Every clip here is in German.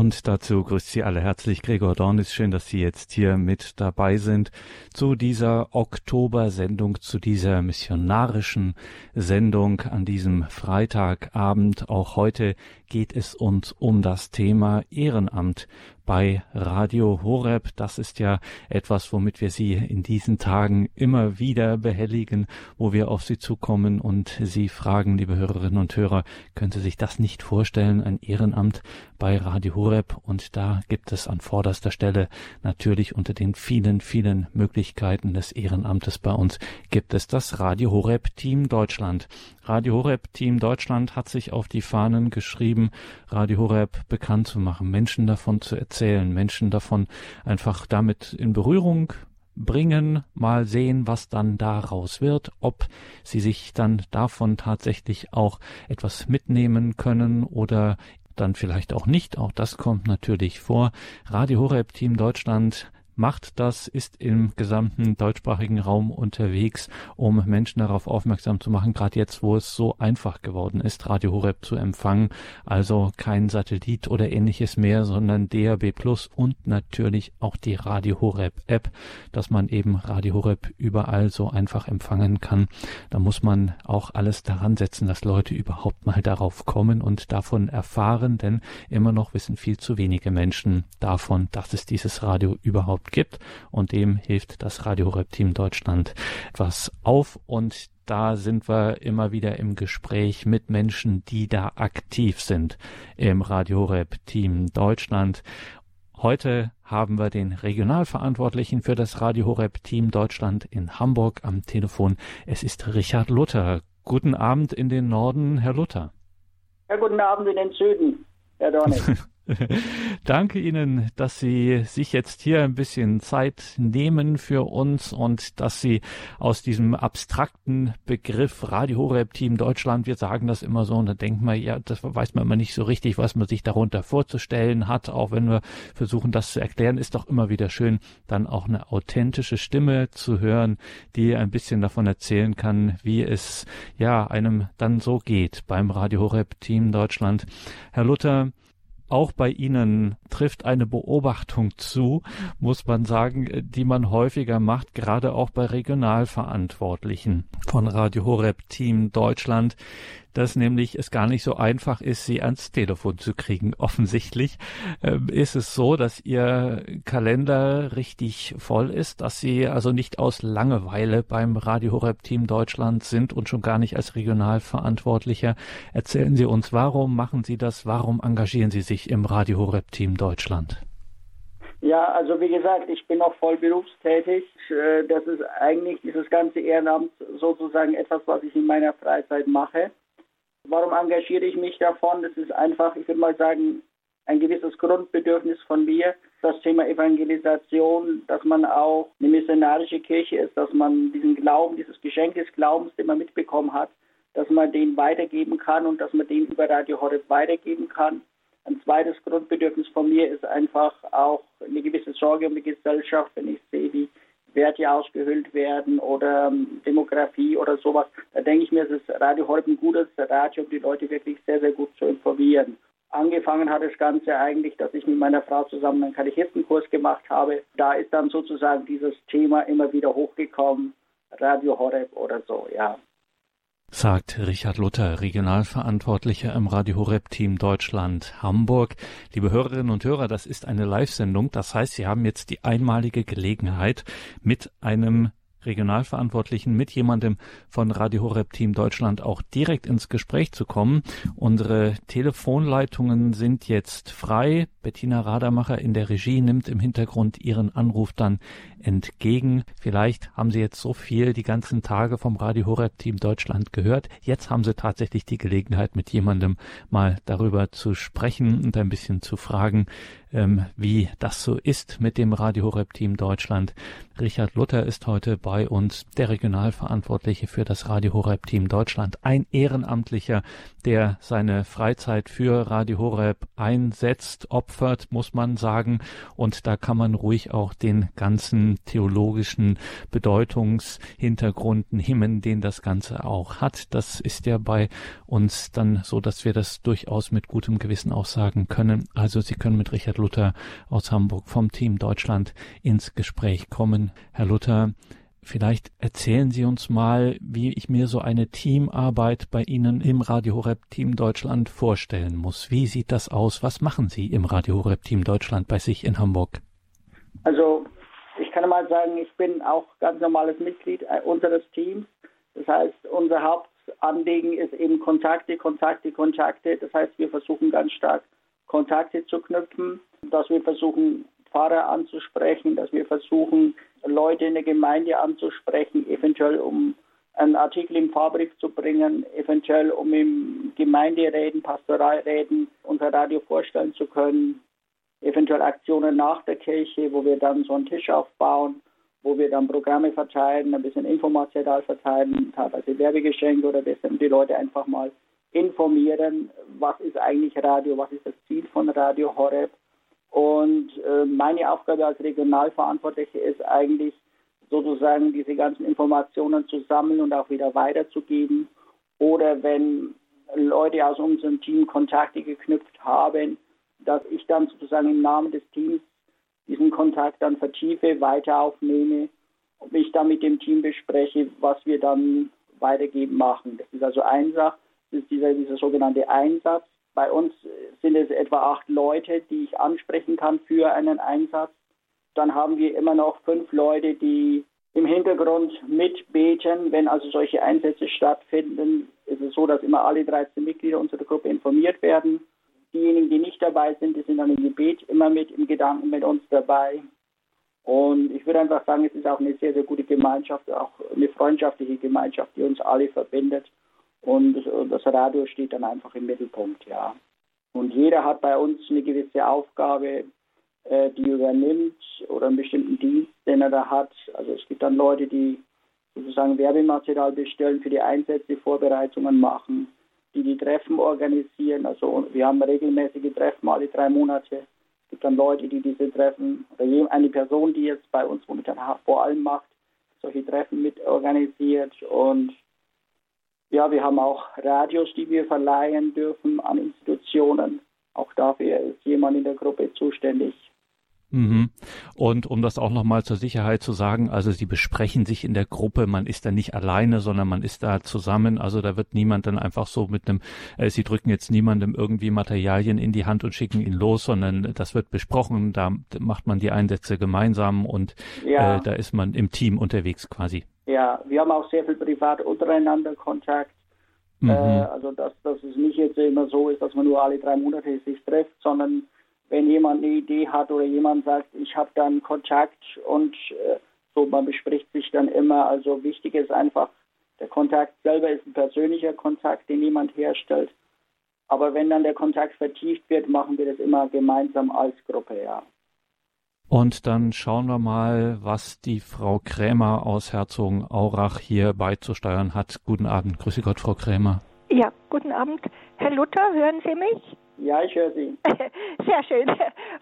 Und dazu grüßt Sie alle herzlich Gregor Dornis. Schön, dass Sie jetzt hier mit dabei sind zu dieser Oktober-Sendung, zu dieser missionarischen Sendung an diesem Freitagabend. Auch heute geht es uns um das Thema Ehrenamt bei Radio Horeb. Das ist ja etwas, womit wir Sie in diesen Tagen immer wieder behelligen, wo wir auf Sie zukommen und Sie fragen, liebe Hörerinnen und Hörer, können Sie sich das nicht vorstellen, ein Ehrenamt bei Radio Horeb? Und da gibt es an vorderster Stelle natürlich unter den vielen, vielen Möglichkeiten des Ehrenamtes bei uns gibt es das Radio Horeb Team Deutschland. Radio Horeb Team Deutschland hat sich auf die Fahnen geschrieben, Radio Horeb bekannt zu machen, Menschen davon zu erzählen, Menschen davon einfach damit in Berührung bringen, mal sehen, was dann daraus wird, ob sie sich dann davon tatsächlich auch etwas mitnehmen können oder dann vielleicht auch nicht. Auch das kommt natürlich vor. Radio Horeb Team Deutschland macht das, ist im gesamten deutschsprachigen Raum unterwegs, um Menschen darauf aufmerksam zu machen, gerade jetzt, wo es so einfach geworden ist, Radio Horeb zu empfangen. Also kein Satellit oder ähnliches mehr, sondern DAB Plus und natürlich auch die Radio Horeb App, dass man eben Radio Horeb überall so einfach empfangen kann. Da muss man auch alles daran setzen, dass Leute überhaupt mal darauf kommen und davon erfahren, denn immer noch wissen viel zu wenige Menschen davon, dass es dieses Radio überhaupt gibt und dem hilft das Radio Horeb Team Deutschland etwas auf und da sind wir immer wieder im Gespräch mit Menschen, die da aktiv sind im Radio Horeb Team Deutschland. Heute haben wir den Regionalverantwortlichen für das Radio Horeb Team Deutschland in Hamburg am Telefon. Es ist Richard Luther. Guten Abend in den Norden, Herr Luther. Ja, guten Abend in den Süden, Herr Dornig. Danke Ihnen, dass Sie sich jetzt hier ein bisschen Zeit nehmen für uns und dass Sie aus diesem abstrakten Begriff Radio Horeb Team Deutschland, wir sagen das immer so und da denkt man, ja, das weiß man immer nicht so richtig, was man sich darunter vorzustellen hat, auch wenn wir versuchen, das zu erklären, ist doch immer wieder schön, dann auch eine authentische Stimme zu hören, die ein bisschen davon erzählen kann, wie es ja einem dann so geht beim Radio Horeb Team Deutschland. Herr Luther, auch bei Ihnen trifft eine Beobachtung zu, muss man sagen, die man häufiger macht, gerade auch bei Regionalverantwortlichen von Radio Horeb Team Deutschland, dass nämlich es gar nicht so einfach ist, sie ans Telefon zu kriegen. Offensichtlich äh, ist es so, dass ihr Kalender richtig voll ist, dass sie also nicht aus Langeweile beim Radio Horeb Team Deutschland sind und schon gar nicht als Regionalverantwortlicher. Erzählen Sie uns, warum machen Sie das? Warum engagieren Sie sich im Radio Horeb Team Deutschland? Ja, also wie gesagt, ich bin auch voll berufstätig. Äh, das ist eigentlich dieses ganze Ehrenamt sozusagen etwas, was ich in meiner Freizeit mache. Warum engagiere ich mich davon? Das ist einfach, ich würde mal sagen, ein gewisses Grundbedürfnis von mir, das Thema Evangelisation, dass man auch eine missionarische Kirche ist, dass man diesen Glauben, dieses Geschenk des Glaubens, den man mitbekommen hat, dass man den weitergeben kann und dass man den über Radio Horeb weitergeben kann. Ein zweites Grundbedürfnis von mir ist einfach auch eine gewisse Sorge um die Gesellschaft, wenn ich sehe, wie Werte ausgehöhlt werden oder ähm, Demografie oder sowas. Da denke ich mir, es ist Radio Horeb ein gutes Radio, um die Leute wirklich sehr, sehr gut zu informieren. Angefangen hat das Ganze eigentlich, dass ich mit meiner Frau zusammen einen Katechistenkurs gemacht habe. Da ist dann sozusagen dieses Thema immer wieder hochgekommen, Radio Horeb oder so, ja sagt Richard Luther, Regionalverantwortlicher im Radio Horeb Team Deutschland Hamburg. Liebe Hörerinnen und Hörer, das ist eine Live-Sendung. Das heißt, Sie haben jetzt die einmalige Gelegenheit, mit einem Regionalverantwortlichen mit jemandem von Radio Horeb Team Deutschland auch direkt ins Gespräch zu kommen. Unsere Telefonleitungen sind jetzt frei. Bettina Radermacher in der Regie nimmt im Hintergrund Ihren Anruf dann entgegen. Vielleicht haben Sie jetzt so viel die ganzen Tage vom Radio Horeb Team Deutschland gehört. Jetzt haben Sie tatsächlich die Gelegenheit, mit jemandem mal darüber zu sprechen und ein bisschen zu fragen, ähm, wie das so ist mit dem Radio Horeb Team Deutschland. Richard Luther ist heute bei uns der Regionalverantwortliche für das Radio Horeb Team Deutschland, ein Ehrenamtlicher, der seine Freizeit für Radio Horeb einsetzt, opfert, muss man sagen. Und da kann man ruhig auch den ganzen theologischen Bedeutungshintergrund nehmen, den das Ganze auch hat. Das ist ja bei uns dann so, dass wir das durchaus mit gutem Gewissen auch sagen können. Also Sie können mit Richard Luther aus Hamburg vom Team Deutschland ins Gespräch kommen. Herr Luther, Vielleicht erzählen Sie uns mal, wie ich mir so eine Teamarbeit bei Ihnen im Radio Horeb Team Deutschland vorstellen muss. Wie sieht das aus? Was machen Sie im Radio Horeb Team Deutschland bei sich in Hamburg? Also, ich kann mal sagen, ich bin auch ganz normales Mitglied äh, unseres Teams. Das heißt, unser Hauptanliegen ist eben Kontakte, Kontakte, Kontakte. Das heißt, wir versuchen ganz stark Kontakte zu knüpfen, dass wir versuchen, Pfarrer anzusprechen, dass wir versuchen, Leute in der Gemeinde anzusprechen, eventuell um einen Artikel im Fahrbrief zu bringen, eventuell um im Gemeinderäden, Pastoralräden unser Radio vorstellen zu können, eventuell Aktionen nach der Kirche, wo wir dann so einen Tisch aufbauen, wo wir dann Programme verteilen, ein bisschen Infomaterial verteilen, teilweise Werbegeschenke oder das, die Leute einfach mal informieren, was ist eigentlich Radio, was ist das Ziel von Radio Horeb. Und äh, meine Aufgabe als Regionalverantwortlicher ist eigentlich sozusagen diese ganzen Informationen zu sammeln und auch wieder weiterzugeben. Oder wenn Leute aus unserem Team Kontakte geknüpft haben, dass ich dann sozusagen im Namen des Teams diesen Kontakt dann vertiefe, weiter aufnehme und mich dann mit dem Team bespreche, was wir dann weitergeben machen. Das ist also eine Sache. Das ist dieser, dieser sogenannte Einsatz. Bei uns sind es etwa acht Leute, die ich ansprechen kann für einen Einsatz. Dann haben wir immer noch fünf Leute, die im Hintergrund mitbeten. Wenn also solche Einsätze stattfinden, ist es so, dass immer alle 13 Mitglieder unserer Gruppe informiert werden. Diejenigen, die nicht dabei sind, die sind dann im Gebet immer mit im Gedanken mit uns dabei. Und ich würde einfach sagen, es ist auch eine sehr, sehr gute Gemeinschaft, auch eine freundschaftliche Gemeinschaft, die uns alle verbindet. Und das Radio steht dann einfach im Mittelpunkt, ja. Und jeder hat bei uns eine gewisse Aufgabe, äh, die übernimmt oder einen bestimmten Dienst, den er da hat. Also es gibt dann Leute, die sozusagen Werbematerial bestellen, für die Einsätze Vorbereitungen machen, die die Treffen organisieren. Also wir haben regelmäßige Treffen alle drei Monate. Es gibt dann Leute, die diese Treffen, oder eine Person, die jetzt bei uns momentan vor allem macht, solche Treffen mit organisiert und ja, wir haben auch Radios, die wir verleihen dürfen an Institutionen. Auch dafür ist jemand in der Gruppe zuständig. Mhm. Und um das auch nochmal zur Sicherheit zu sagen, also Sie besprechen sich in der Gruppe, man ist da nicht alleine, sondern man ist da zusammen. Also da wird niemand dann einfach so mit einem, äh, Sie drücken jetzt niemandem irgendwie Materialien in die Hand und schicken ihn los, sondern das wird besprochen, da macht man die Einsätze gemeinsam und ja. äh, da ist man im Team unterwegs quasi. Ja, wir haben auch sehr viel privat untereinander Kontakt. Mhm. Äh, also dass, dass es nicht jetzt immer so ist, dass man nur alle drei Monate sich trifft, sondern wenn jemand eine Idee hat oder jemand sagt, ich habe dann Kontakt und äh, so, man bespricht sich dann immer. Also wichtig ist einfach, der Kontakt selber ist ein persönlicher Kontakt, den jemand herstellt. Aber wenn dann der Kontakt vertieft wird, machen wir das immer gemeinsam als Gruppe, ja. Und dann schauen wir mal, was die Frau Krämer aus Herzogenaurach hier beizusteuern hat. Guten Abend. Grüße Gott, Frau Krämer. Ja, guten Abend. Herr Luther, hören Sie mich? Ja, ich höre Sie. Sehr schön.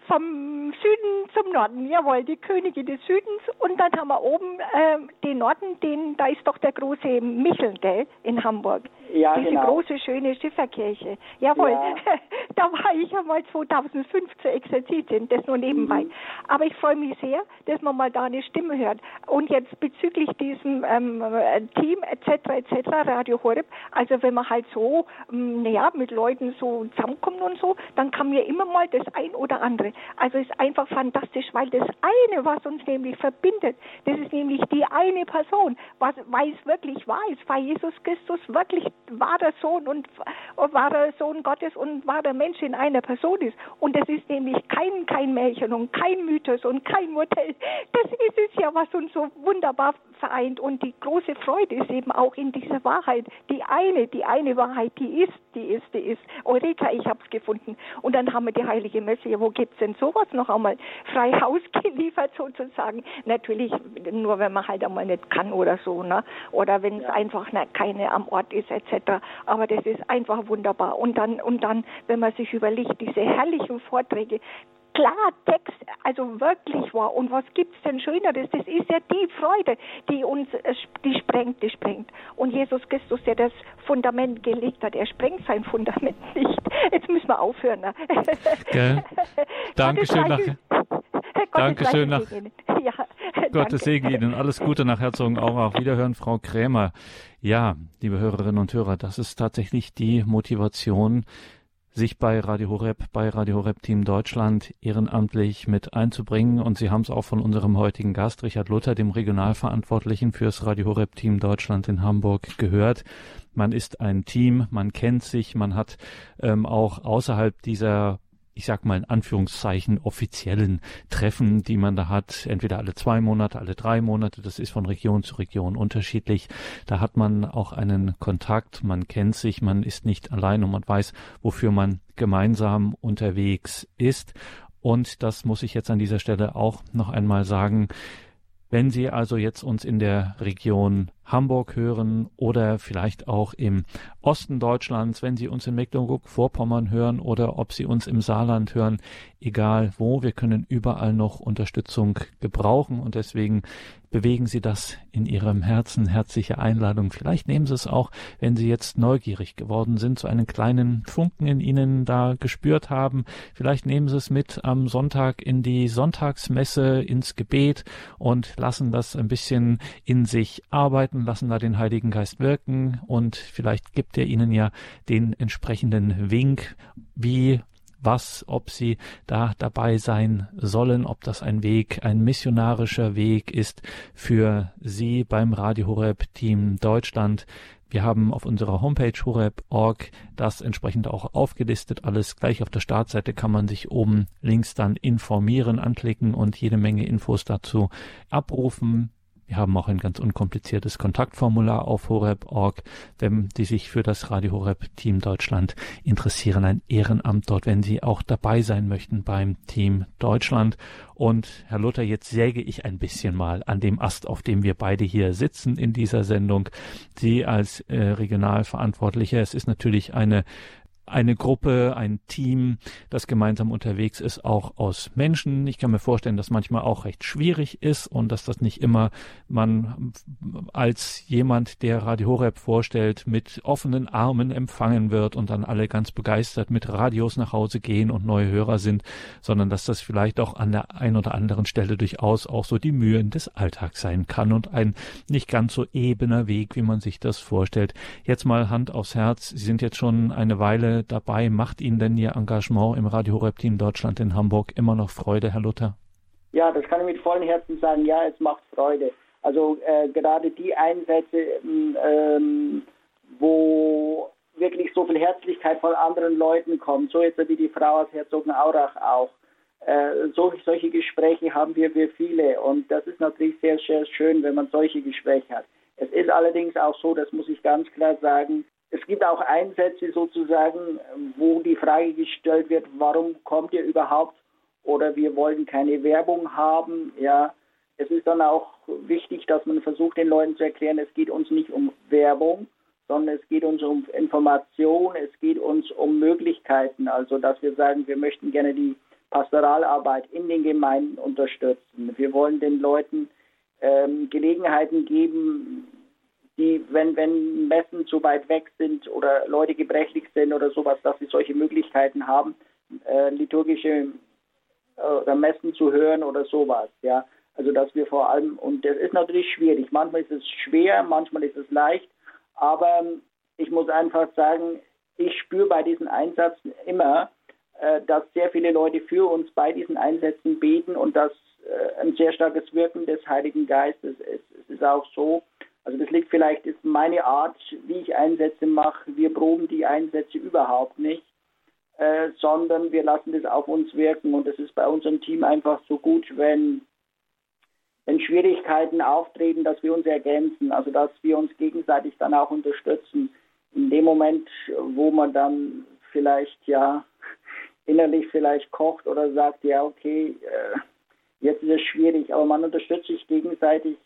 Vom Süden zum Norden. Jawohl, die Könige des Südens. Und dann haben wir oben äh, den Norden, den, da ist doch der große Micheln, gell, in Hamburg. Ja, Diese genau. große, schöne Schifferkirche. Jawohl. Ja. da war ich ja mal 2005 zur Exerzitin, das nur nebenbei. Mhm. Aber ich freue mich sehr, dass man mal da eine Stimme hört. Und jetzt bezüglich diesem ähm, Team etc. etc. Radio Horeb, also wenn man halt so, ähm, naja, mit Leuten so zusammenkommt und so, dann kann mir immer mal das ein oder andere. Also ist einfach fantastisch, weil das eine, was uns nämlich verbindet, das ist nämlich die eine Person, was, weil es wirklich wahr ist, weil Jesus Christus wirklich war der Sohn und war Sohn Gottes und war der Mensch in einer Person ist. Und das ist nämlich kein, kein Märchen und kein Mythos und kein Modell. Das ist es ja, was uns so wunderbar vereint. Und die große Freude ist eben auch in dieser Wahrheit. Die eine, die eine Wahrheit, die ist, die ist, die ist. Eureka, ich habe es gefunden. Und dann haben wir die heilige Messe. Ja, wo gibt's denn denn sowas noch einmal frei Haus geliefert sozusagen? Natürlich nur, wenn man halt einmal nicht kann oder so, ne? Oder wenn es ja. einfach ne, keine am Ort ist etc. Aber das ist einfach wunderbar. Und dann und dann, wenn man sich überlegt, diese herrlichen Vorträge, klar Text, also wirklich war. Und was gibt's denn Schöneres? Das ist ja die Freude, die uns, äh, die sprengt, die sprengt. Und Jesus Christus, der das Fundament gelegt hat, er sprengt sein Fundament nicht. Jetzt müssen wir aufhören. Ne? Gell? Dankeschön. Nach, Dankeschön. Nach, ja, Gottes Segen Ihnen. Alles Gute nach Herzogenaurach. Auf Wiederhören, Frau Krämer. Ja, liebe Hörerinnen und Hörer, das ist tatsächlich die Motivation, sich bei Radio Horeb, bei Radio Horeb Team Deutschland ehrenamtlich mit einzubringen. Und Sie haben es auch von unserem heutigen Gast, Richard Luther, dem Regionalverantwortlichen fürs Radio Horeb Team Deutschland in Hamburg, gehört. Man ist ein Team, man kennt sich, man hat ähm, auch außerhalb dieser ich sag mal in Anführungszeichen offiziellen Treffen, die man da hat, entweder alle zwei Monate, alle drei Monate, das ist von Region zu Region unterschiedlich. Da hat man auch einen Kontakt, man kennt sich, man ist nicht allein und man weiß, wofür man gemeinsam unterwegs ist. Und das muss ich jetzt an dieser Stelle auch noch einmal sagen. Wenn Sie also jetzt uns in der Region Hamburg hören oder vielleicht auch im Osten Deutschlands, wenn Sie uns in Mecklenburg-Vorpommern hören oder ob Sie uns im Saarland hören, egal wo, wir können überall noch Unterstützung gebrauchen und deswegen bewegen Sie das in Ihrem Herzen. Herzliche Einladung. Vielleicht nehmen Sie es auch, wenn Sie jetzt neugierig geworden sind, so einen kleinen Funken in Ihnen da gespürt haben. Vielleicht nehmen Sie es mit am Sonntag in die Sonntagsmesse, ins Gebet und lassen das ein bisschen in sich arbeiten, lassen da den Heiligen Geist wirken und vielleicht gibt er Ihnen ja den entsprechenden Wink, wie was, ob sie da dabei sein sollen, ob das ein Weg, ein missionarischer Weg ist für sie beim Radio Horeb Team Deutschland. Wir haben auf unserer Homepage horeb.org das entsprechend auch aufgelistet. Alles gleich auf der Startseite kann man sich oben links dann informieren, anklicken und jede Menge Infos dazu abrufen. Wir haben auch ein ganz unkompliziertes Kontaktformular auf horeb.org, wenn Sie sich für das Radio Horeb Team Deutschland interessieren, ein Ehrenamt dort, wenn Sie auch dabei sein möchten beim Team Deutschland. Und Herr Luther, jetzt säge ich ein bisschen mal an dem Ast, auf dem wir beide hier sitzen in dieser Sendung. Sie als äh, Regionalverantwortlicher, es ist natürlich eine eine Gruppe, ein Team, das gemeinsam unterwegs ist, auch aus Menschen. Ich kann mir vorstellen, dass manchmal auch recht schwierig ist und dass das nicht immer man als jemand, der Radio Horeb vorstellt, mit offenen Armen empfangen wird und dann alle ganz begeistert mit Radios nach Hause gehen und neue Hörer sind, sondern dass das vielleicht auch an der einen oder anderen Stelle durchaus auch so die Mühen des Alltags sein kann und ein nicht ganz so ebener Weg, wie man sich das vorstellt. Jetzt mal Hand aufs Herz. Sie sind jetzt schon eine Weile dabei. Macht Ihnen denn Ihr Engagement im Radio Horeb Team Deutschland in Hamburg immer noch Freude, Herr Luther? Ja, das kann ich mit vollem Herzen sagen. Ja, es macht Freude. Also äh, gerade die Einsätze, ähm, wo wirklich so viel Herzlichkeit von anderen Leuten kommt, so jetzt wie die Frau aus Herzogenaurach auch. Äh, so, solche Gespräche haben wir wir viele und das ist natürlich sehr, sehr schön, wenn man solche Gespräche hat. Es ist allerdings auch so, das muss ich ganz klar sagen, es gibt auch Einsätze sozusagen, wo die Frage gestellt wird, warum kommt ihr überhaupt oder wir wollen keine Werbung haben. Ja, es ist dann auch wichtig, dass man versucht, den Leuten zu erklären, es geht uns nicht um Werbung, sondern es geht uns um Information, es geht uns um Möglichkeiten. Also, dass wir sagen, wir möchten gerne die Pastoralarbeit in den Gemeinden unterstützen. Wir wollen den Leuten ähm, Gelegenheiten geben, die, wenn, wenn Messen zu weit weg sind oder Leute gebrechlich sind oder sowas, dass sie solche Möglichkeiten haben, äh, liturgische äh, Messen zu hören oder sowas, ja. Also dass wir vor allem, und das ist natürlich schwierig, manchmal ist es schwer, manchmal ist es leicht, aber ich muss einfach sagen, ich spüre bei diesen Einsätzen immer, äh, dass sehr viele Leute für uns bei diesen Einsätzen beten und dass äh, ein sehr starkes Wirken des Heiligen Geistes ist. Es ist auch so, also das liegt vielleicht, ist meine Art, wie ich Einsätze mache. Wir proben die Einsätze überhaupt nicht, äh, sondern wir lassen das auf uns wirken. Und es ist bei unserem Team einfach so gut, wenn, wenn Schwierigkeiten auftreten, dass wir uns ergänzen, also dass wir uns gegenseitig dann auch unterstützen. In dem Moment, wo man dann vielleicht ja innerlich vielleicht kocht oder sagt, ja, okay, äh, jetzt ist es schwierig, aber man unterstützt sich gegenseitig.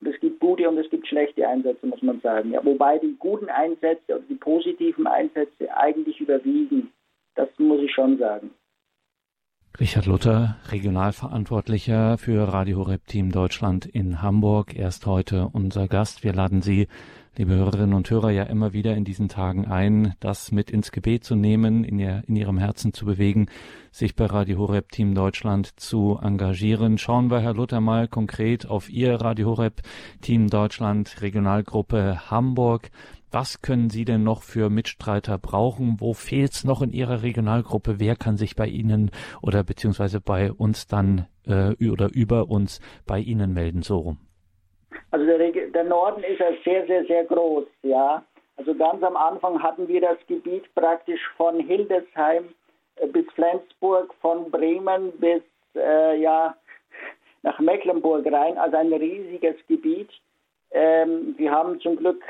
Und es gibt gute und es gibt schlechte Einsätze, muss man sagen. Ja, wobei die guten Einsätze oder die positiven Einsätze eigentlich überwiegen. Das muss ich schon sagen. Richard Luther, Regionalverantwortlicher für Radio Horeb Team Deutschland in Hamburg, erst heute unser Gast. Wir laden Sie, liebe Hörerinnen und Hörer, ja immer wieder in diesen Tagen ein, das mit ins Gebet zu nehmen, in, ihr, in Ihrem Herzen zu bewegen, sich bei Radio Horeb Team Deutschland zu engagieren. Schauen wir, Herr Luther, mal konkret auf Ihr Radio Horeb Team Deutschland Regionalgruppe Hamburg. Was können Sie denn noch für Mitstreiter brauchen? Wo fehlt es noch in Ihrer Regionalgruppe? Wer kann sich bei Ihnen oder beziehungsweise bei uns dann äh, oder über uns bei Ihnen melden? So rum. Also der, der Norden ist ja sehr, sehr, sehr groß, ja. Also ganz am Anfang hatten wir das Gebiet praktisch von Hildesheim äh, bis Flensburg, von Bremen bis äh, ja, nach Mecklenburg rein, also ein riesiges Gebiet. Ähm, wir haben zum Glück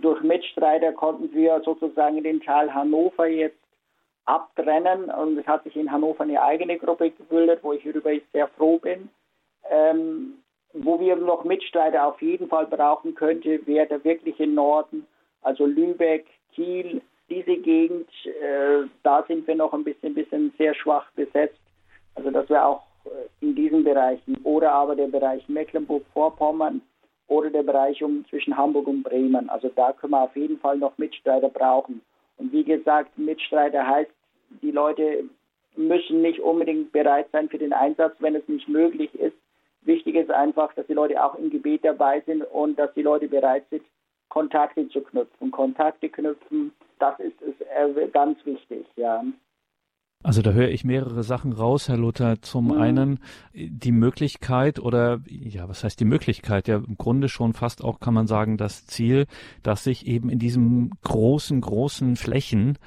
durch Mitstreiter konnten wir sozusagen den Teil Hannover jetzt abtrennen und es hat sich in Hannover eine eigene Gruppe gebildet, wo ich darüber sehr froh bin. Ähm, wo wir noch Mitstreiter auf jeden Fall brauchen könnte, wäre der wirkliche Norden, also Lübeck, Kiel, diese Gegend, äh, da sind wir noch ein bisschen, bisschen sehr schwach besetzt. Also das wäre auch äh, in diesen Bereichen. Oder aber der Bereich Mecklenburg-Vorpommern, oder der Bereich um zwischen Hamburg und Bremen. Also da können wir auf jeden Fall noch Mitstreiter brauchen. Und wie gesagt, Mitstreiter heißt, die Leute müssen nicht unbedingt bereit sein für den Einsatz, wenn es nicht möglich ist. Wichtig ist einfach, dass die Leute auch im Gebet dabei sind und dass die Leute bereit sind, Kontakte zu knüpfen. Kontakte knüpfen, das ist, ist äh, ganz wichtig, ja. Also da höre ich mehrere Sachen raus, Herr Luther. Zum mhm. einen die Möglichkeit oder ja, was heißt die Möglichkeit? Ja, im Grunde schon fast auch kann man sagen das Ziel, dass sich eben in diesem großen, großen Flächen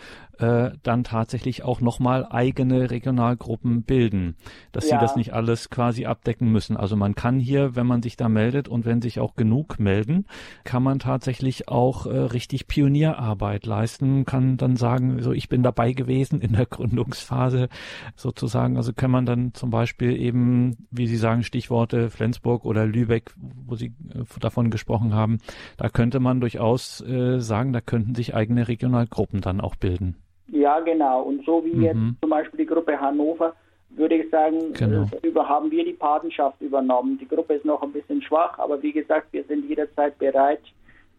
äh, dann tatsächlich auch nochmal eigene Regionalgruppen bilden, dass ja. sie das nicht alles quasi abdecken müssen. Also man kann hier, wenn man sich da meldet und wenn sich auch genug melden, kann man tatsächlich auch äh, richtig Pionierarbeit leisten, kann dann sagen, so ich bin dabei gewesen in der Gründungsphase sozusagen. Also kann man dann zum Beispiel eben, wie Sie sagen, Stichworte Flensburg oder Lübeck, wo Sie äh, davon gesprochen haben, da könnte man durchaus äh, sagen, da könnten sich eigene Regionalgruppen dann auch bilden. Ja, genau. Und so wie mhm. jetzt zum Beispiel die Gruppe Hannover, würde ich sagen, genau. Äh, über, haben wir die Patenschaft übernommen. Die Gruppe ist noch ein bisschen schwach, aber wie gesagt, wir sind jederzeit bereit,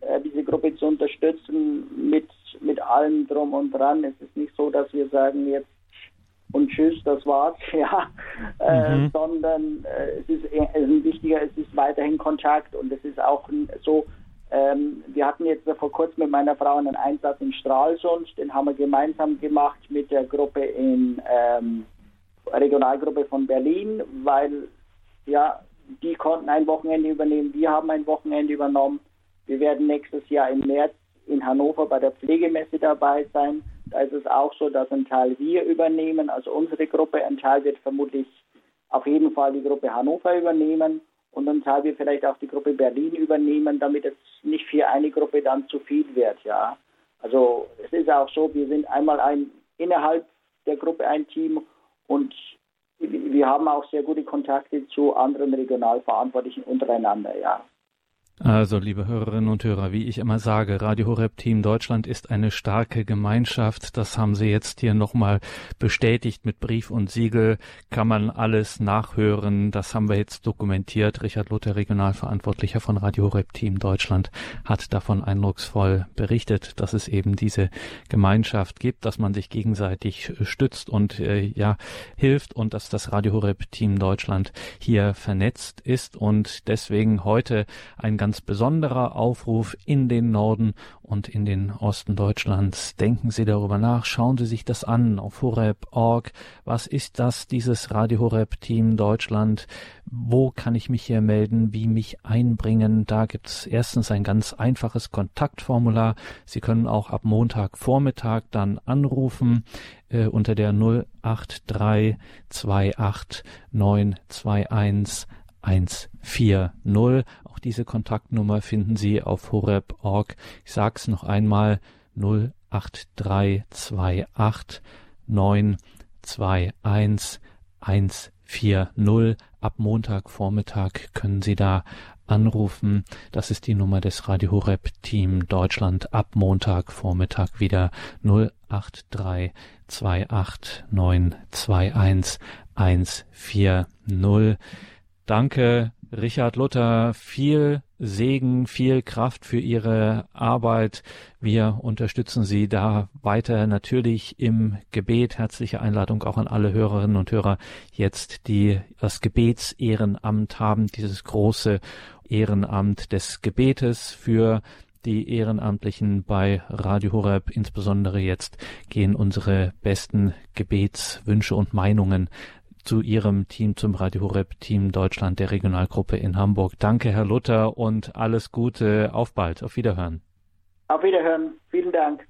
äh, diese Gruppe zu unterstützen mit, mit allem drum und dran. Es ist nicht so, dass wir sagen, jetzt und tschüss, das war's, ja, äh, mhm. äh, sondern äh, es, ist, es ist wichtiger, es ist weiterhin Kontakt und es ist auch so, ähm, wir hatten jetzt vor kurzem mit meiner Frau einen Einsatz in Stralsund, den haben wir gemeinsam gemacht mit der Gruppe in ähm, Regionalgruppe von Berlin, weil ja, die konnten ein Wochenende übernehmen, wir haben ein Wochenende übernommen. Wir werden nächstes Jahr im März in Hannover bei der Pflegemesse dabei sein. Da ist es auch so, dass ein Teil wir übernehmen, also unsere Gruppe, ein Teil wird vermutlich auf jeden Fall die Gruppe Hannover übernehmen und dann Teil wir vielleicht auch die Gruppe Berlin übernehmen, damit es nicht für eine Gruppe dann zu viel wird, ja. Also es ist auch so, wir sind einmal ein innerhalb der Gruppe ein Team und wir haben auch sehr gute Kontakte zu anderen Regionalverantwortlichen untereinander, ja. Also, liebe Hörerinnen und Hörer, wie ich immer sage, Radio Horeb Team Deutschland ist eine starke Gemeinschaft. Das haben Sie jetzt hier nochmal bestätigt mit Brief und Siegel. Kann man alles nachhören. Das haben wir jetzt dokumentiert. Richard Luther, Regionalverantwortlicher von Radio Horeb Team Deutschland, hat davon eindrucksvoll berichtet, dass es eben diese Gemeinschaft gibt, dass man sich gegenseitig stützt und äh, ja hilft und dass das Radio Horeb Team Deutschland hier vernetzt ist und deswegen heute ein ganz besonderer Aufruf in den Norden und in den Osten Deutschlands. Denken Sie darüber nach, schauen Sie sich das an auf horeb.org. Was ist das, dieses Radio Horeb Team Deutschland? Wo kann ich mich hier melden? Wie mich einbringen? Da gibt es erstens ein ganz einfaches Kontaktformular. Sie können auch ab Montagvormittag dann anrufen äh, unter der 08328 921 140. Auch diese Kontaktnummer finden Sie auf horeb.org. Ich sag's noch einmal 08328 921 140. Ab Montagvormittag können Sie da anrufen. Das ist die Nummer des Radio Horeb Team Deutschland. Ab Montagvormittag wieder 083 28 921 140. Danke, Richard Luther. Viel Segen, viel Kraft für Ihre Arbeit. Wir unterstützen Sie da weiter natürlich im Gebet. Herzliche Einladung auch an alle Hörerinnen und Hörer jetzt, die das Gebetsehrenamt haben, dieses große Ehrenamt des Gebetes für die Ehrenamtlichen bei Radio Horeb. Insbesondere jetzt gehen unsere besten Gebetswünsche und Meinungen zu Ihrem Team, zum Radio Horeb Team Deutschland der Regionalgruppe in Hamburg. Danke, Herr Luther, und alles Gute. Auf bald. Auf Wiederhören. Auf Wiederhören. Vielen Dank.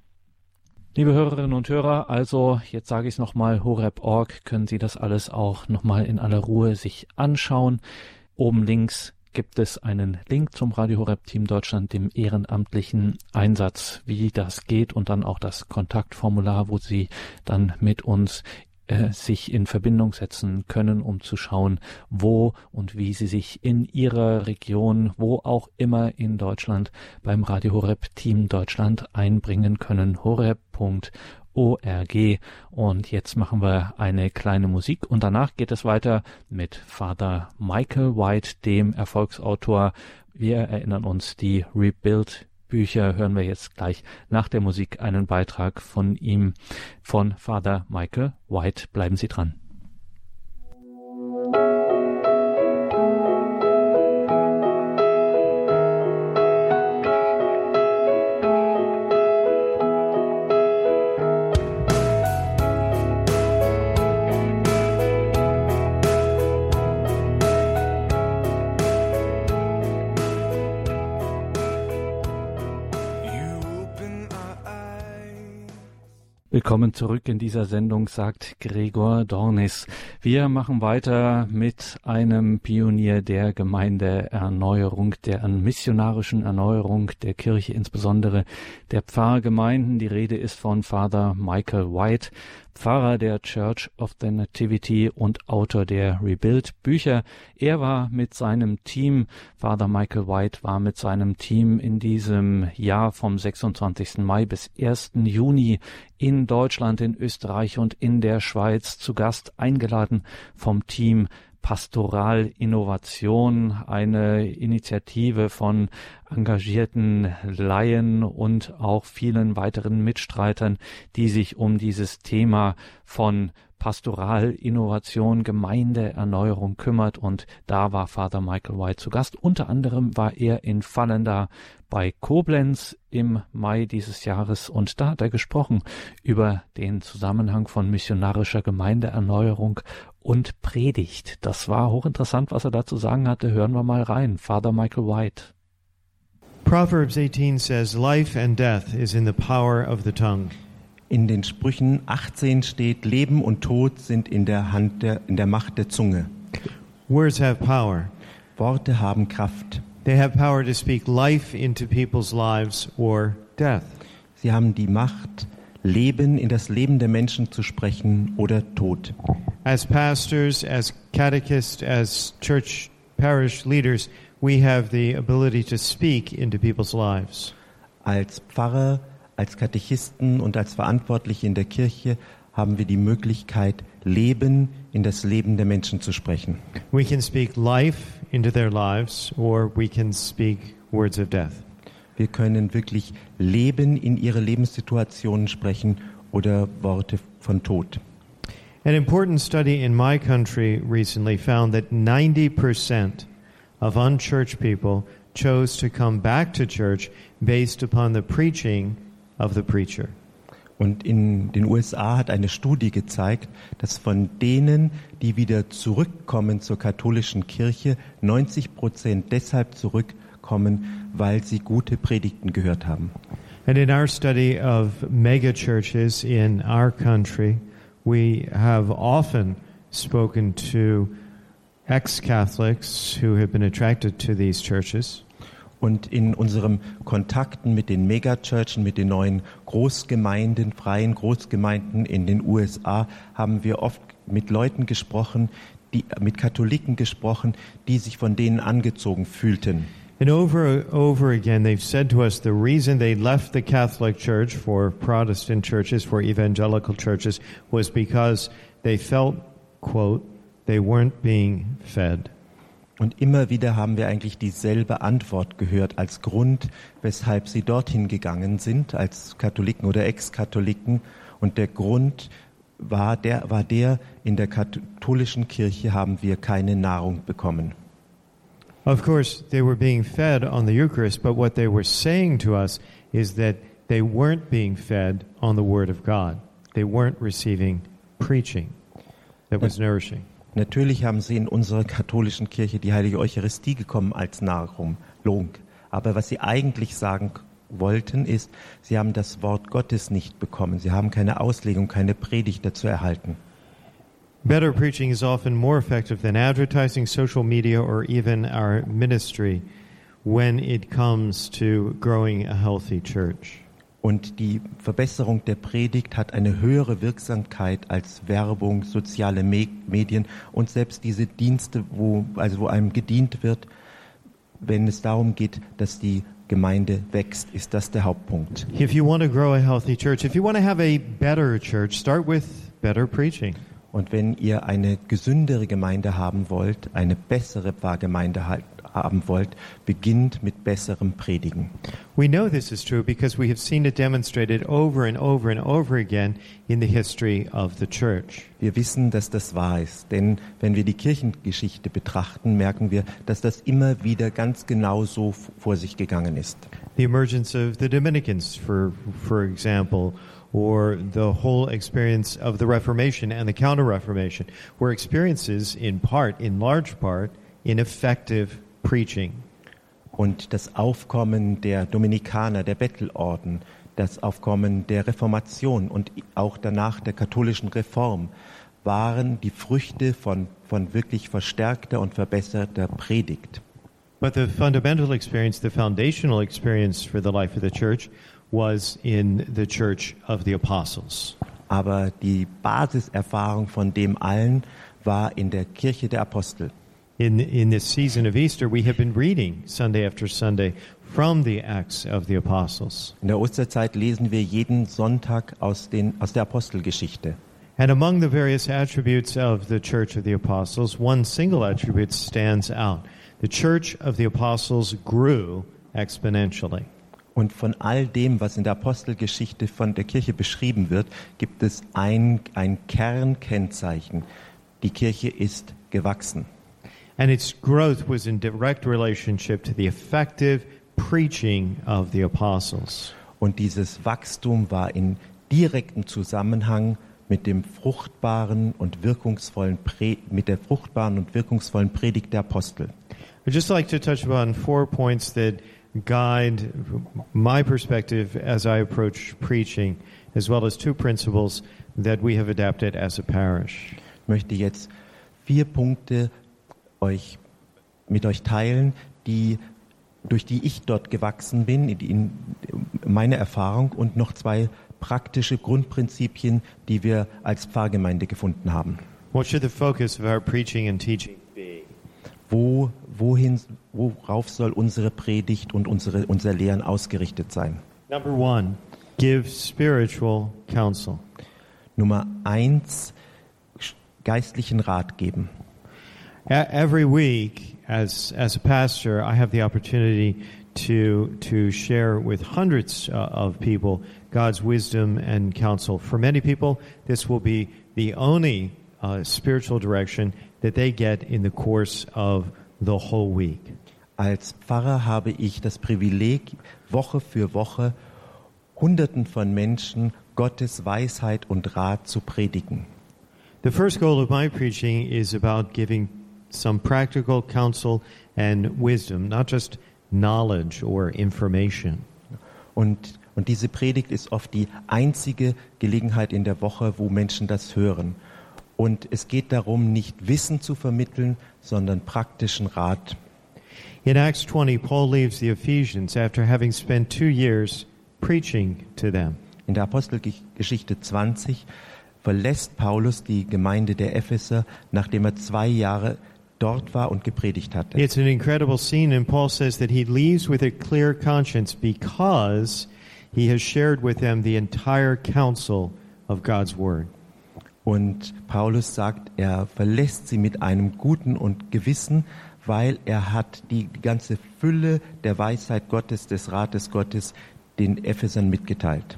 Liebe Hörerinnen und Hörer, also jetzt sage ich es nochmal, horeb.org können Sie das alles auch nochmal in aller Ruhe sich anschauen. Oben links gibt es einen Link zum Radio Horeb Team Deutschland, dem ehrenamtlichen Einsatz, wie das geht und dann auch das Kontaktformular, wo Sie dann mit uns äh, sich in Verbindung setzen können, um zu schauen, wo und wie sie sich in ihrer Region, wo auch immer in Deutschland beim Radio Horeb Team Deutschland einbringen können. horeb.org. Und jetzt machen wir eine kleine Musik und danach geht es weiter mit Father Michael White, dem Erfolgsautor. Wir erinnern uns die Rebuild Bücher hören wir jetzt gleich nach der Musik einen Beitrag von ihm, von Father Michael White. Bleiben Sie dran. Willkommen zurück in dieser Sendung, sagt Gregor Dornis. Wir machen weiter mit einem Pionier der Gemeindeerneuerung, der missionarischen Erneuerung der Kirche, insbesondere der Pfarrgemeinden. Die Rede ist von Father Michael White. Pfarrer der Church of the Nativity und Autor der Rebuild Bücher. Er war mit seinem Team, Father Michael White war mit seinem Team in diesem Jahr vom 26. Mai bis 1. Juni in Deutschland, in Österreich und in der Schweiz zu Gast eingeladen vom Team Pastoralinnovation, eine Initiative von engagierten Laien und auch vielen weiteren Mitstreitern, die sich um dieses Thema von Pastoralinnovation, Gemeindeerneuerung kümmert und da war Father Michael White zu Gast. Unter anderem war er in Fallenda bei Koblenz im Mai dieses Jahres und da hat er gesprochen über den Zusammenhang von missionarischer Gemeindeerneuerung und Predigt. Das war hochinteressant, was er dazu sagen hatte. Hören wir mal rein. Father Michael White. Proverbs 18 says, Life and death is in the power of the tongue. In den Sprüchen 18 steht, Leben und Tod sind in der Hand der, in der Macht der Zunge. Words have power. Worte haben Kraft. They have power to speak life into people's lives or death. Sie haben die Macht, Leben in das Leben der Menschen zu sprechen oder Tod. As pastors, as catechists, as church parish leaders, we have the ability to speak into people's lives. Als Pfarrer, als Katechisten und als Verantwortliche in der Kirche haben wir die Möglichkeit, Leben in das Leben der Menschen zu sprechen. We can speak life into their lives or we can speak words of death. Wir können wirklich Leben in ihre Lebenssituationen sprechen oder Worte von Tod. An important study in my country recently found that 90% of unchurched people chose to come back to church based upon the preaching of the preacher. Und in den USA hat eine Studie gezeigt, dass von denen, die wieder zurückkommen zur katholischen Kirche, 90 Prozent deshalb zurückkommen, weil sie gute Predigten gehört haben. And in our study of mega churches in our country, we have often spoken to ex Catholics who have been attracted to these churches. Und in unserem Kontakten mit den Megachurchen, mit den neuen Großgemeinden, freien Großgemeinden in den USA, haben wir oft mit Leuten gesprochen, die, mit Katholiken gesprochen, die sich von denen angezogen fühlten. And over over again, they've said to us the reason they left the Catholic Church for Protestant churches, for evangelical churches, was because they felt, quote, they weren't being fed. Und immer wieder haben wir eigentlich dieselbe Antwort gehört als Grund, weshalb sie dorthin gegangen sind, als Katholiken oder Ex-Katholiken. Und der Grund war der, war der, in der katholischen Kirche haben wir keine Nahrung bekommen. Of course, they were being fed on the Eucharist, but what they were saying to us is that they weren't being fed on the Word of God. They weren't receiving preaching that was nourishing. Natürlich haben sie in unserer katholischen Kirche die heilige Eucharistie gekommen als Nahrung. Aber was sie eigentlich sagen wollten, ist, sie haben das Wort Gottes nicht bekommen. Sie haben keine Auslegung, keine Predigt dazu erhalten. Better preaching is often more effective than advertising, social media, or even our ministry when it comes to growing a healthy church. Und die Verbesserung der Predigt hat eine höhere Wirksamkeit als Werbung, soziale Me Medien und selbst diese Dienste, wo, also wo einem gedient wird, wenn es darum geht, dass die Gemeinde wächst, ist das der Hauptpunkt. If you want to grow a healthy church, if you want to have a better church, start with better preaching. Und wenn ihr eine gesündere Gemeinde haben wollt, eine bessere Pfarrgemeinde haben wollt, beginnt mit besserem Predigen. We know this is true because we have seen it demonstrated over and over and over again in the history of the church. Wir wissen, dass das wahr ist, denn wenn wir die Kirchengeschichte betrachten, merken wir, dass das immer wieder ganz genau so vor sich gegangen ist. The emergence of the Dominicans, for for example, or the whole experience of the Reformation and the Counter Reformation were experiences in part, in large part, in effective preaching. Und das Aufkommen der Dominikaner, der Bettelorden, das Aufkommen der Reformation und auch danach der katholischen Reform waren die Früchte von, von wirklich verstärkter und verbesserter Predigt. But the fundamental experience, the foundational experience for the life of the church was in the church of the apostles. Aber die Basiserfahrung von dem allen war in der Kirche der Apostel. In, in this season of Easter, we have been reading Sunday after Sunday from the Acts of the Apostles. In der Osterzeit lesen wir jeden Sonntag aus, den, aus der Apostelgeschichte. And among the various attributes of the Church of the Apostles, one single attribute stands out. The Church of the Apostles grew exponentially. Und von all dem, was in der Apostelgeschichte von der Kirche beschrieben wird, gibt es ein, ein Kernkennzeichen. Die Kirche ist gewachsen. And its growth was in direct relationship to the effective preaching of the apostles. Und dieses Wachstum war in direktem Zusammenhang mit dem fruchtbaren und wirkungsvollen Pre mit der fruchtbaren und wirkungsvollen Predigt der Apostel. I'd just like to touch upon four points that guide my perspective as I approach preaching, as well as two principles that we have adapted as a parish. Ich möchte jetzt vier Punkte euch, mit euch teilen, die, durch die ich dort gewachsen bin, in, in meine Erfahrung und noch zwei praktische Grundprinzipien, die wir als Pfarrgemeinde gefunden haben. What should the focus of our preaching and teaching be? Wo, wohin, worauf soll unsere Predigt und unsere, unser Lehren ausgerichtet sein? Number one, give spiritual counsel. Nummer eins, geistlichen Rat geben. Every week, as as a pastor, I have the opportunity to to share with hundreds uh, of people God's wisdom and counsel. For many people, this will be the only uh, spiritual direction that they get in the course of the whole week. Als Pfarrer habe ich das Privileg, Woche für Woche Hunderten von Menschen Gottes Weisheit und Rat zu predigen. The first goal of my preaching is about giving some practical counsel and wisdom, not just knowledge or information. Und, und diese Predigt ist oft die einzige Gelegenheit in der Woche, wo Menschen das hören. Und es geht darum, nicht Wissen zu vermitteln, sondern praktischen Rat. In Acts 20, Paul leaves the Ephesians after having spent two years preaching to them. In der Apostelgeschichte 20 verlässt Paulus die Gemeinde der Epheser, nachdem er zwei Jahre dort war und gepredigt hatte. It's an incredible scene, and Paul says that he leaves with a clear conscience because he has shared with them the entire counsel of God's Word. Und Paulus sagt, er verlässt sie mit einem guten und Gewissen, weil er hat die, die ganze Fülle der Weisheit Gottes, des Rates Gottes den Ephesern mitgeteilt.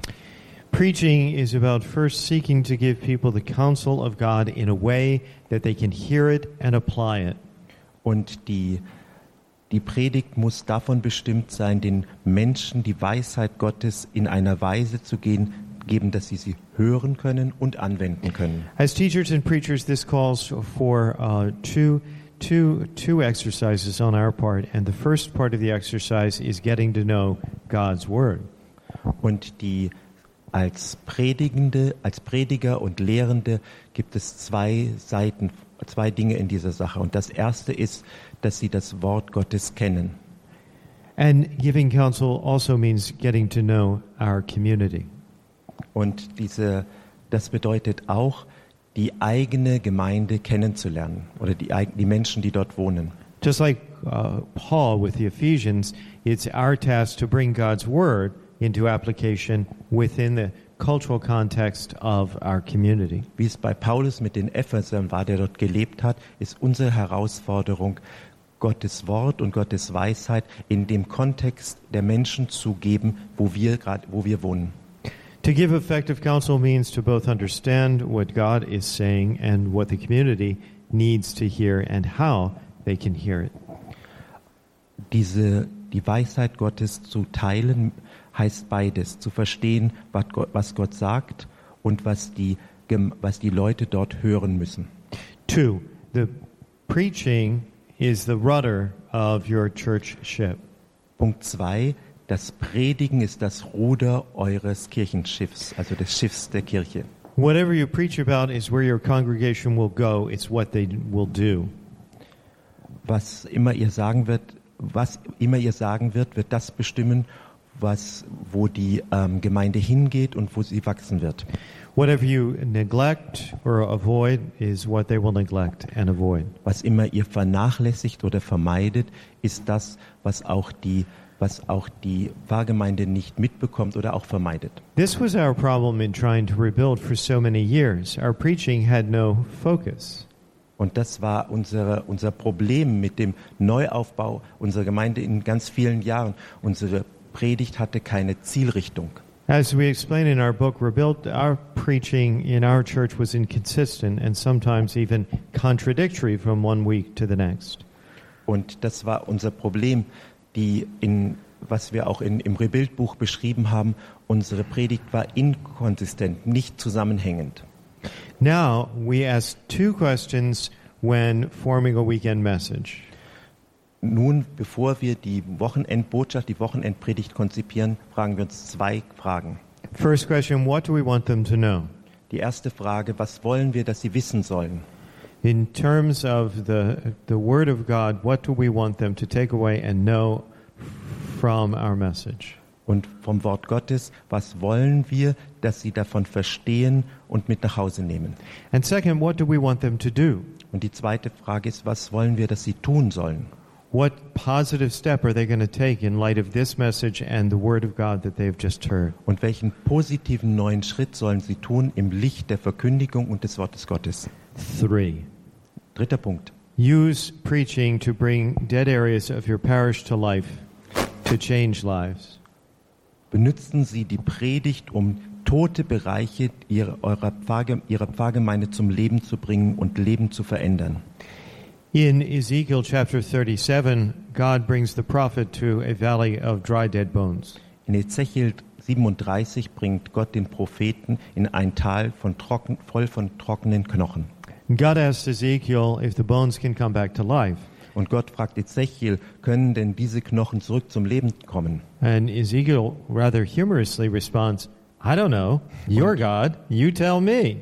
Preaching is about first seeking to give people the counsel of God in a way that they can hear it and apply it. Und die, die Predigt muss davon bestimmt sein, den Menschen die Weisheit Gottes in einer Weise zu gehen, geben, dass sie sie hören können und anwenden können. As teachers and preachers, this calls for uh, two, two, two exercises on our part, and the first part of the exercise is getting to know God's Word. Und die als Predigende, als Prediger und Lehrende gibt es zwei Seiten, zwei Dinge in dieser Sache. Und das erste ist, dass sie das Wort Gottes kennen. And giving counsel also means getting to know our community. Und diese, das bedeutet auch, die eigene Gemeinde kennenzulernen oder die, die Menschen, die dort wohnen. Just like uh, Paul with the Ephesians, it's our task to bring God's Word into application within the cultural context of our community. Wie es bei Paulus mit den Ephesern war, der dort gelebt hat, ist unsere Herausforderung, Gottes Wort und Gottes Weisheit in dem Kontext der Menschen zu geben, wo wir gerade, wo wir wohnen. To give effective counsel means to both understand what God is saying and what the community needs to hear and how they can hear it. Diese, die Weisheit Gottes zu teilen heißt beides, zu verstehen, was Gott, was Gott sagt und was die, was die Leute dort hören müssen. Two, the preaching is the rudder of your church ship. Punkt zwei, das Predigen ist das Ruder eures Kirchenschiffs, also des Schiffs der Kirche. Whatever you preach about is where your congregation will go, it's what they will do. Was immer ihr sagen wird, was immer ihr sagen wird, wird das bestimmen, was, wo die ähm, Gemeinde hingeht und wo sie wachsen wird. Whatever you neglect or avoid is what they will neglect and avoid. Was immer ihr vernachlässigt oder vermeidet, ist das, was auch die, was auch die Pfarrgemeinde nicht mitbekommt oder auch vermeidet. This was our problem in trying to rebuild for so many years. Our preaching had no focus. Und das war unsere, unser Problem mit dem Neuaufbau unserer Gemeinde in ganz vielen Jahren. Unsere Predigt hatte keine Zielrichtung. As we explain in our book, Rebuilt, our preaching in our church was inconsistent and sometimes even contradictory from one week to the next. Und das war unser Problem, die in, was wir auch in, im Rebuild-Buch beschrieben haben. Unsere Predigt war inkonsistent, nicht zusammenhängend. Now, we ask two questions when forming a weekend message. Nun, bevor wir die Wochenendbotschaft, die Wochenendpredigt konzipieren, fragen wir uns zwei Fragen. First question What do we want them to know? Die erste Frage, was wollen wir, dass sie wissen sollen? In terms of the, the Word of God, what do we want them to take away and know from our message? Und vom Wort Gottes, was wollen wir, dass sie davon verstehen und mit nach Hause nehmen? And second, what do we want them to do? Und die zweite Frage ist, was wollen wir, dass sie tun sollen? What positive step are they going to take in light of this message and the Word of God that they've just heard? Und welchen positiven neuen Schritt sollen sie tun im Licht der Verkündigung und des Wortes Gottes? Three. Dritter Punkt. Use preaching to bring dead areas of your parish to life, to change lives. Benutzen Sie die Predigt, um tote Bereiche ihrer, Pfarrgemeinde zum Leben zu bringen und Leben zu verändern. In Ezekiel chapter 37, God brings the prophet to a valley of dry dead bones. In Ezechiel 37 bringt Gott den Propheten in ein Tal von trocken, voll von trockenen Knochen. God asks Ezekiel if the bones can come back to life. Und Gott fragt Ezechiel, können denn diese Knochen zurück zum Leben kommen? And Ezekiel rather humorously responds, I don't know. You're God. You tell me.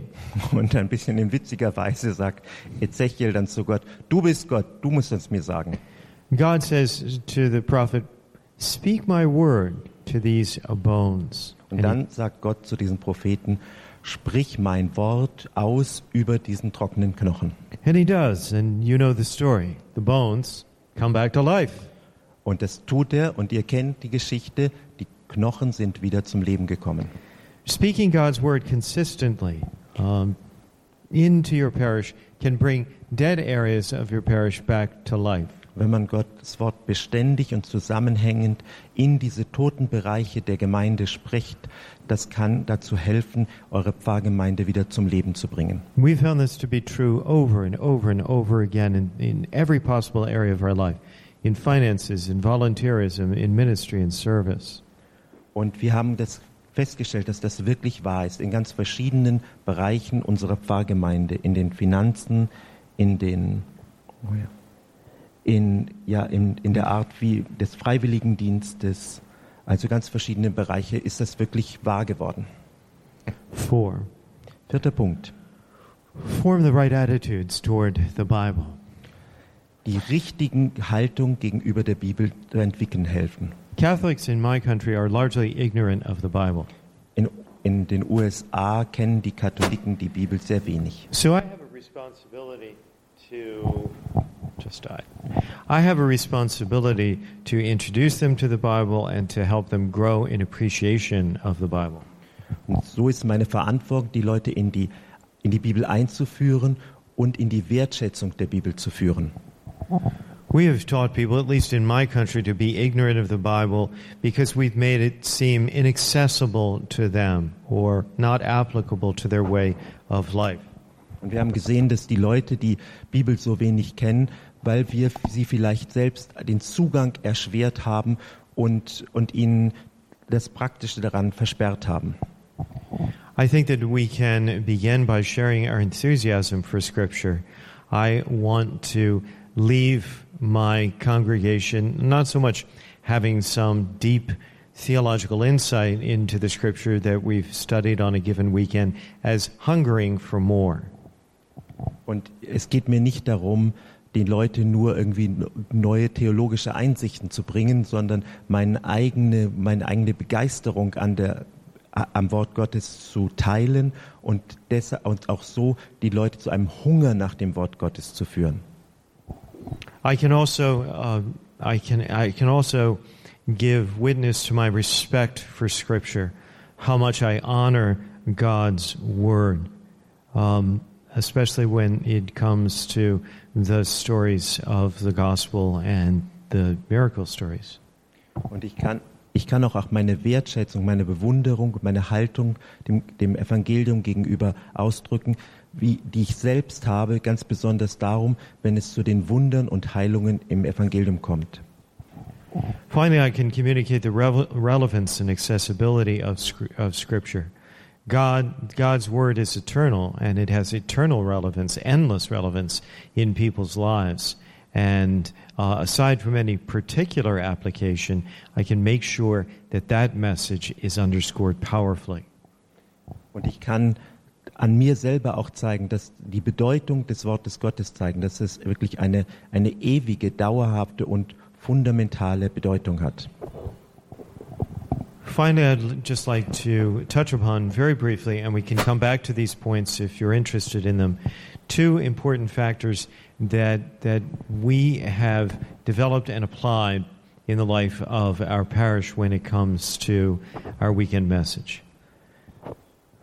Und ein bisschen in witziger Weise sagt Ezechiel dann zu Gott, du bist Gott, du musst es mir sagen. God says to the prophet, Speak my word to these bones. Und dann sagt Gott zu diesen Propheten, sprich mein Wort aus über diesen trockenen Knochen. And he does, and you know the story. The bones come back to life. Und das tut er und ihr kennt die Geschichte, die Knochen sind wieder zum Leben gekommen. Speaking God's word consistently um, into your parish can bring dead areas of your parish back to life. Wenn man Gottes Wort beständig und zusammenhängend in diese toten Bereiche der Gemeinde spricht, das kann dazu helfen, eure Pfarrgemeinde wieder zum Leben zu bringen. We found this to be true over and over and over again in, in every possible area of our life in finances, in volunteerism, in ministry and service. Und wir haben das festgestellt, dass das wirklich wahr ist in ganz verschiedenen Bereichen unserer Pfarrgemeinde, in den Finanzen, in den oh ja, in, ja, in, in der Art wie des Freiwilligendienstes, also ganz verschiedene Bereiche, ist das wirklich wahr geworden. Four, Vierter Punkt. form the right attitudes toward the Bible. Die richtigen Haltung gegenüber der Bibel zu entwickeln helfen. Catholics in my country are largely ignorant of the Bible. In, in den USA kennen die Katholiken die Bibel sehr wenig. So I have a responsibility to just died. I have a responsibility to introduce them to the Bible and to help them grow in appreciation of the Bible. Und so ist meine Verantwortung, die Leute in die, in die Bibel einzuführen und in die Wertschätzung der Bibel zu führen. We have taught people, at least in my country, to be ignorant of the Bible because we've made it seem inaccessible to them or not applicable to their way of life. Und wir haben gesehen, dass die Leute die Bibel so wenig kennen, weil wir sie vielleicht selbst den Zugang erschwert haben und, und ihnen das Praktische daran versperrt haben. I think that we can begin by sharing our enthusiasm for Scripture. I want to leave my congregation not so much having some deep theological insight into the Scripture that we've studied on a given weekend as hungering for more. Und es geht mir nicht darum, den Leuten nur irgendwie neue theologische Einsichten zu bringen, sondern meine eigene, meine eigene Begeisterung an der, am Wort Gottes zu teilen und, deshalb, und auch so die Leute zu einem Hunger nach dem Wort Gottes zu führen. I can also, uh, I can, I can also give witness to my respect for Scripture, how much I honor God's Word, um, especially when it comes to the stories of the gospel and the miracle stories. Und ich kann, ich kann auch, auch meine Wertschätzung, meine Bewunderung, meine Haltung dem, dem Evangelium gegenüber ausdrücken, wie, die ich selbst habe, ganz besonders darum, wenn es zu den Wundern und Heilungen im Evangelium kommt. Finally, I can communicate the relevance and accessibility of, of Scripture. God, God's Word is eternal, and it has eternal relevance, endless relevance in people's lives. And uh, aside from any particular application, I can make sure that that message is underscored powerfully. Und ich kann an mir selber auch zeigen, dass die Bedeutung des Wortes Gottes zeigen, dass es wirklich eine, eine ewige, dauerhafte und fundamentale Bedeutung hat. Finally, I'd just like to touch upon very briefly, and we can come back to these points if you're interested in them, two important factors that, that we have developed and applied in the life of our parish when it comes to our weekend message.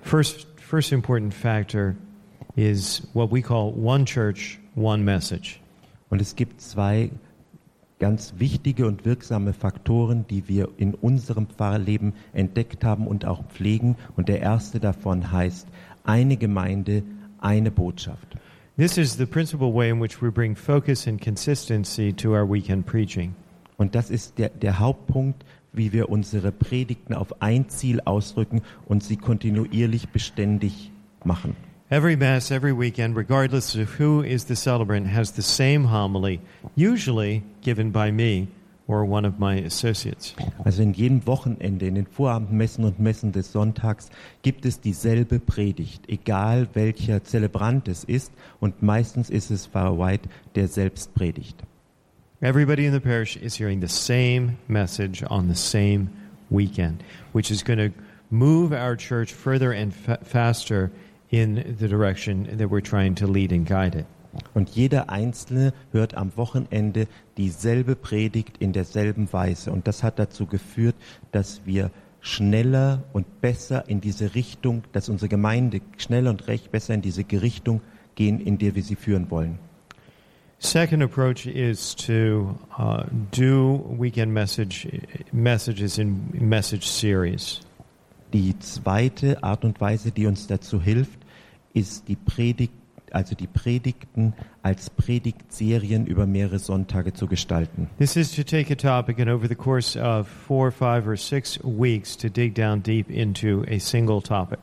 First, first important factor is what we call one church, one message. Und es gibt zwei ganz wichtige und wirksame Faktoren, die wir in unserem Pfarrleben entdeckt haben und auch pflegen. Und der erste davon heißt, eine Gemeinde, eine Botschaft. This is the principal way in which we bring focus and consistency to our weekend preaching. Und das ist der, der Hauptpunkt, wie wir unsere Predigten auf ein Ziel ausdrücken und sie kontinuierlich beständig machen. Every Mass, every weekend, regardless of who is the celebrant, has the same homily, usually given by me or one of my associates. Also in jedem Wochenende, in den Vorabendmessen und Messen des Sonntags gibt es dieselbe Predigt, egal welcher Zelebrant es ist und meistens ist es Pfarrer White, der selbst predigt. Everybody in the parish is hearing the same message on the same weekend, which is going to move our church further and fa faster in the direction that we're trying to lead and guide it. Und jeder Einzelne hört am Wochenende dieselbe Predigt in derselben Weise. Und das hat dazu geführt, dass wir schneller und besser in diese Richtung, dass unsere Gemeinde schneller und recht besser in diese Richtung gehen, in der wir sie führen wollen. Second approach is to uh, do weekend message messages in message series. Die zweite Art und Weise, die uns dazu hilft, ist die Predigt, also die Predigten als Predigtserien über mehrere Sonntage zu gestalten. This is to take a topic and over the course of four, five, or six weeks to dig down deep into a single topic.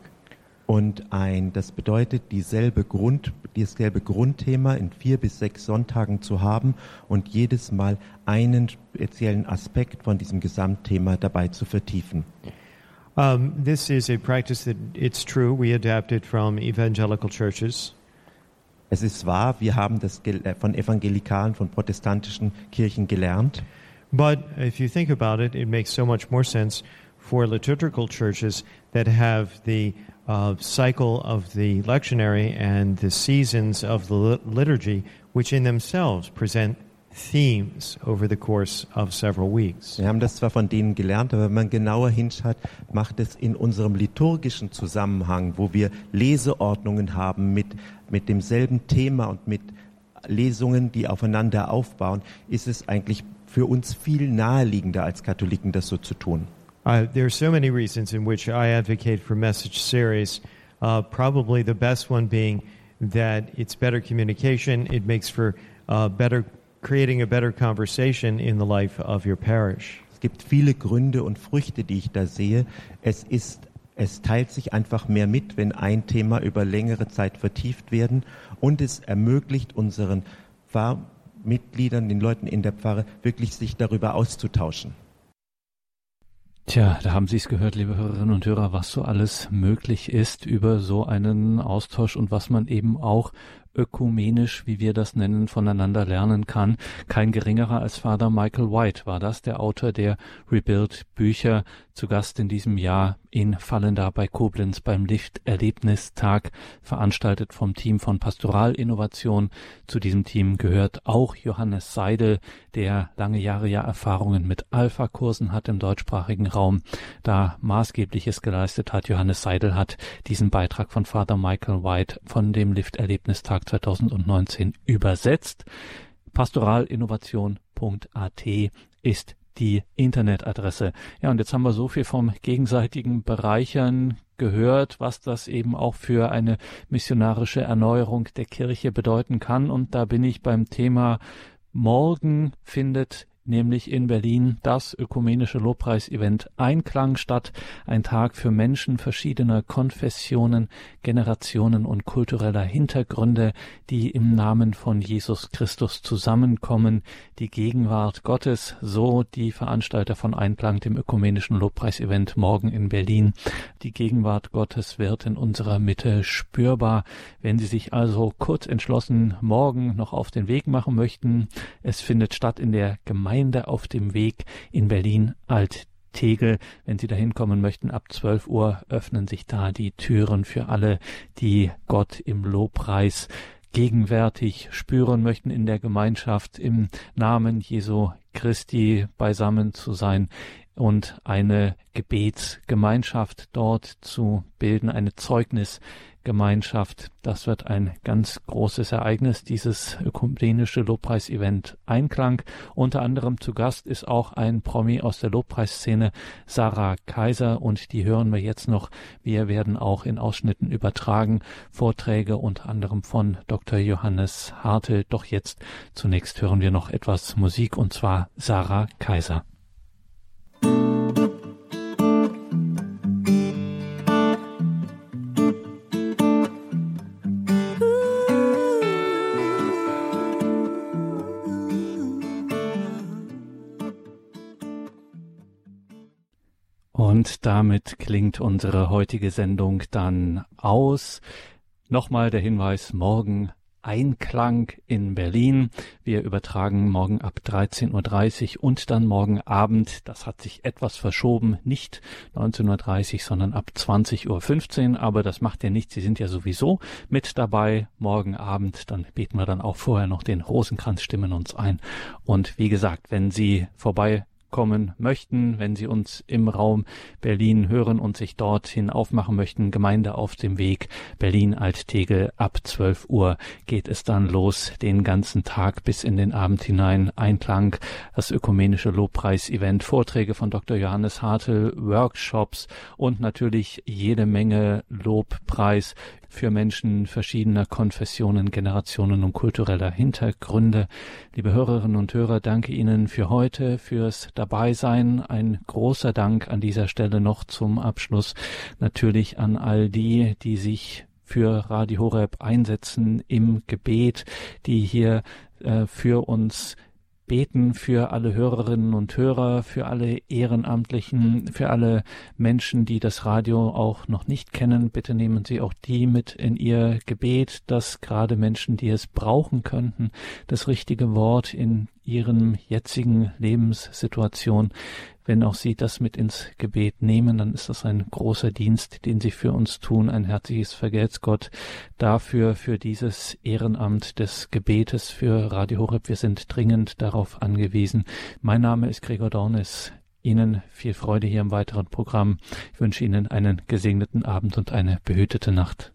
Und ein, das bedeutet, dieselbe Grund, dieselbe Grundthema in vier bis sechs Sonntagen zu haben und jedes Mal einen speziellen Aspekt von diesem Gesamtthema dabei zu vertiefen. Um, this is a practice that it's true we adapted from evangelical churches. Es ist wahr, wir haben das äh, von evangelikalen, von protestantischen Kirchen gelernt. But if you think about it, it makes so much more sense for liturgical churches that have the uh, cycle of the lectionary and the seasons of the lit- liturgy, which in themselves present themes over the course of several weeks. Wir haben das zwar von denen gelernt, aber wenn man genauer hinschaut, macht es in unserem liturgischen Zusammenhang, wo wir Leseordnungen haben mit, mit demselben Thema und mit Lesungen, die aufeinander aufbauen, ist es eigentlich für uns viel naheliegender als Katholiken, das so zu tun. Uh, there are so many reasons in which I advocate for message series. Uh, probably the best one being that it's better communication. It makes for uh, better creating a better conversation in the life of your parish. Es gibt viele Gründe und Früchte, die ich da sehe. Es ist es teilt sich einfach mehr mit, wenn ein Thema über längere Zeit vertieft werden und es ermöglicht unseren Pfarrmitgliedern, den Leuten in der Pfarre, wirklich sich darüber auszutauschen. Tja, da haben Sie es gehört, liebe Hörerinnen und Hörer, was so alles möglich ist über so einen Austausch und was man eben auch ökumenisch, wie wir das nennen, voneinander lernen kann. Kein geringerer als Vater Michael White war das, der Autor der Rebuild Bücher, zu Gast in diesem Jahr in Fallenda bei Koblenz beim Licht-Erlebnistag, veranstaltet vom Team von Pastoralinnovation. Zu diesem Team gehört auch Johannes Seidel, der lange Jahre ja Erfahrungen mit Alpha-Kursen hat im deutschsprachigen Raum, da maßgebliches geleistet hat. Johannes Seidel hat diesen Beitrag von Vater Michael White von dem Lift-Erlebnistag 2019 übersetzt. Pastoralinnovation.at ist die Internetadresse. Ja, und jetzt haben wir so viel vom gegenseitigen Bereichern gehört, was das eben auch für eine missionarische Erneuerung der Kirche bedeuten kann. Und da bin ich beim Thema Morgen findet nämlich in Berlin das ökumenische Lobpreisevent Einklang statt, ein Tag für Menschen verschiedener Konfessionen, Generationen und kultureller Hintergründe, die im Namen von Jesus Christus zusammenkommen, die Gegenwart Gottes, so die Veranstalter von Einklang, dem ökumenischen Lobpreisevent morgen in Berlin. Die Gegenwart Gottes wird in unserer Mitte spürbar. Wenn Sie sich also kurz entschlossen morgen noch auf den Weg machen möchten, es findet statt in der Gemeinde Gemeinde auf dem Weg in Berlin Alt-Tegel. Wenn Sie dahin kommen möchten, ab 12 Uhr öffnen sich da die Türen für alle, die Gott im Lobpreis gegenwärtig spüren möchten in der Gemeinschaft im Namen Jesu Christi beisammen zu sein und eine Gebetsgemeinschaft dort zu bilden, eine Zeugnisgemeinschaft. Das wird ein ganz großes Ereignis, dieses ökumenische Lobpreisevent Einklang. Unter anderem zu Gast ist auch ein Promi aus der Lobpreisszene, Sarah Kaiser, und die hören wir jetzt noch. Wir werden auch in Ausschnitten übertragen, Vorträge unter anderem von Dr. Johannes Hartel. Doch jetzt zunächst hören wir noch etwas Musik, und zwar Sarah Kaiser. Und damit klingt unsere heutige Sendung dann aus. Nochmal der Hinweis, morgen Einklang in Berlin. Wir übertragen morgen ab 13.30 Uhr und dann morgen Abend, das hat sich etwas verschoben, nicht 19.30 Uhr, sondern ab 20.15 Uhr. Aber das macht ja nichts, Sie sind ja sowieso mit dabei morgen Abend. Dann beten wir dann auch vorher noch den Rosenkranz, stimmen uns ein. Und wie gesagt, wenn Sie vorbei kommen möchten, wenn Sie uns im Raum Berlin hören und sich dorthin aufmachen möchten, Gemeinde auf dem Weg Berlin-Alttegel ab 12 Uhr geht es dann los, den ganzen Tag bis in den Abend hinein. Einklang, das ökumenische Lobpreis-Event, Vorträge von Dr. Johannes Hartl, Workshops und natürlich jede Menge Lobpreis für Menschen verschiedener Konfessionen, Generationen und kultureller Hintergründe. Liebe Hörerinnen und Hörer, danke Ihnen für heute, fürs Dabeisein. Ein großer Dank an dieser Stelle noch zum Abschluss natürlich an all die, die sich für Radio Horeb einsetzen im Gebet, die hier äh, für uns beten für alle Hörerinnen und Hörer, für alle Ehrenamtlichen, für alle Menschen, die das Radio auch noch nicht kennen. Bitte nehmen Sie auch die mit in Ihr Gebet, dass gerade Menschen, die es brauchen könnten, das richtige Wort in ihren jetzigen Lebenssituation wenn auch Sie das mit ins Gebet nehmen, dann ist das ein großer Dienst, den Sie für uns tun. Ein herzliches Vergelt's Gott dafür, für dieses Ehrenamt des Gebetes für Radio Horeb. Wir sind dringend darauf angewiesen. Mein Name ist Gregor Dornis. Ihnen viel Freude hier im weiteren Programm. Ich wünsche Ihnen einen gesegneten Abend und eine behütete Nacht.